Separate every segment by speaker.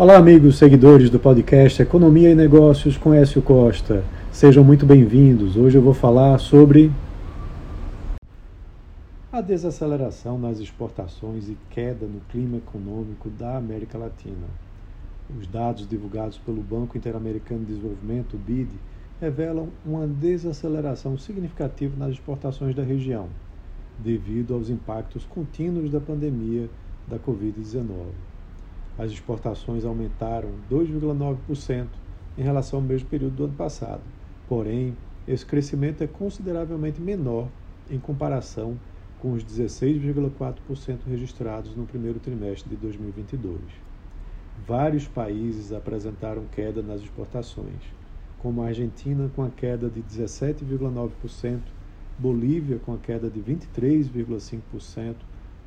Speaker 1: Olá, amigos seguidores do podcast Economia e Negócios com Écio Costa. Sejam muito bem-vindos. Hoje eu vou falar sobre a desaceleração nas exportações e queda no clima econômico da América Latina. Os dados divulgados pelo Banco Interamericano de Desenvolvimento, BID, revelam uma desaceleração significativa nas exportações da região, devido aos impactos contínuos da pandemia da Covid-19 as exportações aumentaram 2,9% em relação ao mesmo período do ano passado. Porém, esse crescimento é consideravelmente menor em comparação com os 16,4% registrados no primeiro trimestre de 2022. Vários países apresentaram queda nas exportações, como a Argentina com a queda de 17,9%, Bolívia com a queda de 23,5%,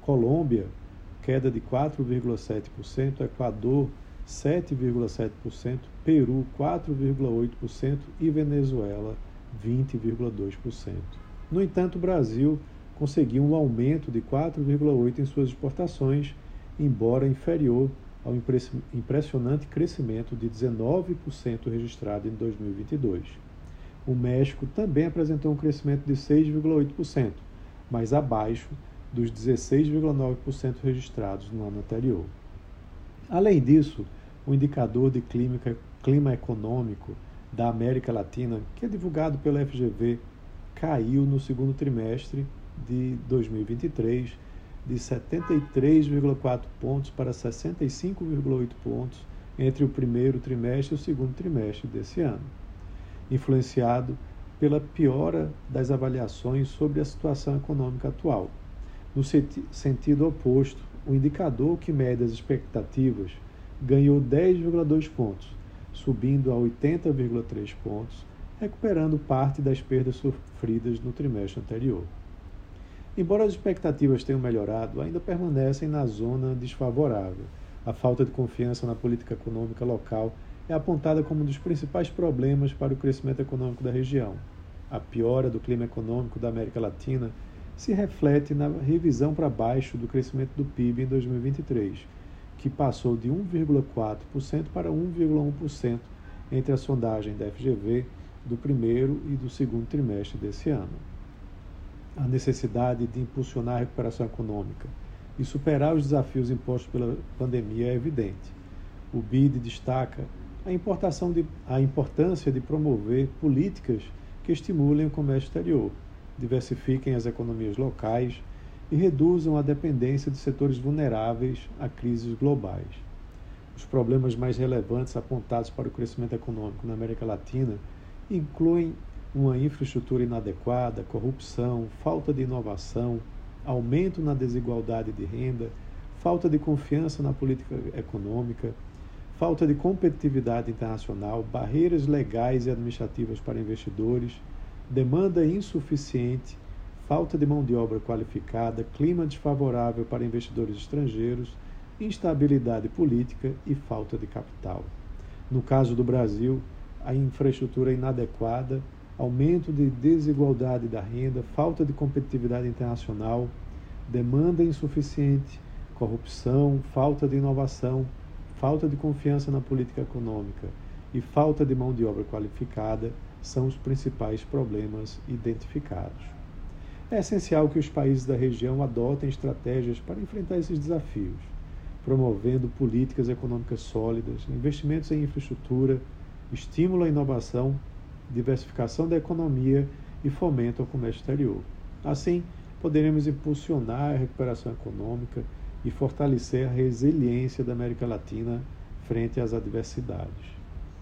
Speaker 1: Colômbia queda de 4,7%, Equador 7,7%, Peru 4,8% e Venezuela 20,2%. No entanto, o Brasil conseguiu um aumento de 4,8% em suas exportações, embora inferior ao impressionante crescimento de 19% registrado em 2022. O México também apresentou um crescimento de 6,8%, mas abaixo dos 16,9% registrados no ano anterior. Além disso, o indicador de clima, clima econômico da América Latina, que é divulgado pela FGV, caiu no segundo trimestre de 2023 de 73,4 pontos para 65,8 pontos entre o primeiro trimestre e o segundo trimestre desse ano, influenciado pela piora das avaliações sobre a situação econômica atual. No sentido oposto, o indicador que mede as expectativas ganhou 10,2 pontos, subindo a 80,3 pontos, recuperando parte das perdas sofridas no trimestre anterior. Embora as expectativas tenham melhorado, ainda permanecem na zona desfavorável. A falta de confiança na política econômica local é apontada como um dos principais problemas para o crescimento econômico da região. A piora do clima econômico da América Latina se reflete na revisão para baixo do crescimento do PIB em 2023, que passou de 1,4% para 1,1% entre a sondagem da FGV do primeiro e do segundo trimestre desse ano. A necessidade de impulsionar a recuperação econômica e superar os desafios impostos pela pandemia é evidente. O BID destaca a, importação de, a importância de promover políticas que estimulem o comércio exterior, diversifiquem as economias locais e reduzam a dependência de setores vulneráveis a crises globais. Os problemas mais relevantes apontados para o crescimento econômico na América Latina incluem uma infraestrutura inadequada, corrupção, falta de inovação, aumento na desigualdade de renda, falta de confiança na política econômica, falta de competitividade internacional, barreiras legais e administrativas para investidores demanda insuficiente, falta de mão de obra qualificada, clima desfavorável para investidores estrangeiros, instabilidade política e falta de capital. No caso do Brasil, a infraestrutura inadequada, aumento de desigualdade da renda, falta de competitividade internacional, demanda insuficiente, corrupção, falta de inovação, falta de confiança na política econômica e falta de mão de obra qualificada são os principais problemas identificados. É essencial que os países da região adotem estratégias para enfrentar esses desafios, promovendo políticas econômicas sólidas, investimentos em infraestrutura, estímulo à inovação, diversificação da economia e fomento ao comércio exterior. Assim, poderemos impulsionar a recuperação econômica e fortalecer a resiliência da América Latina frente às adversidades.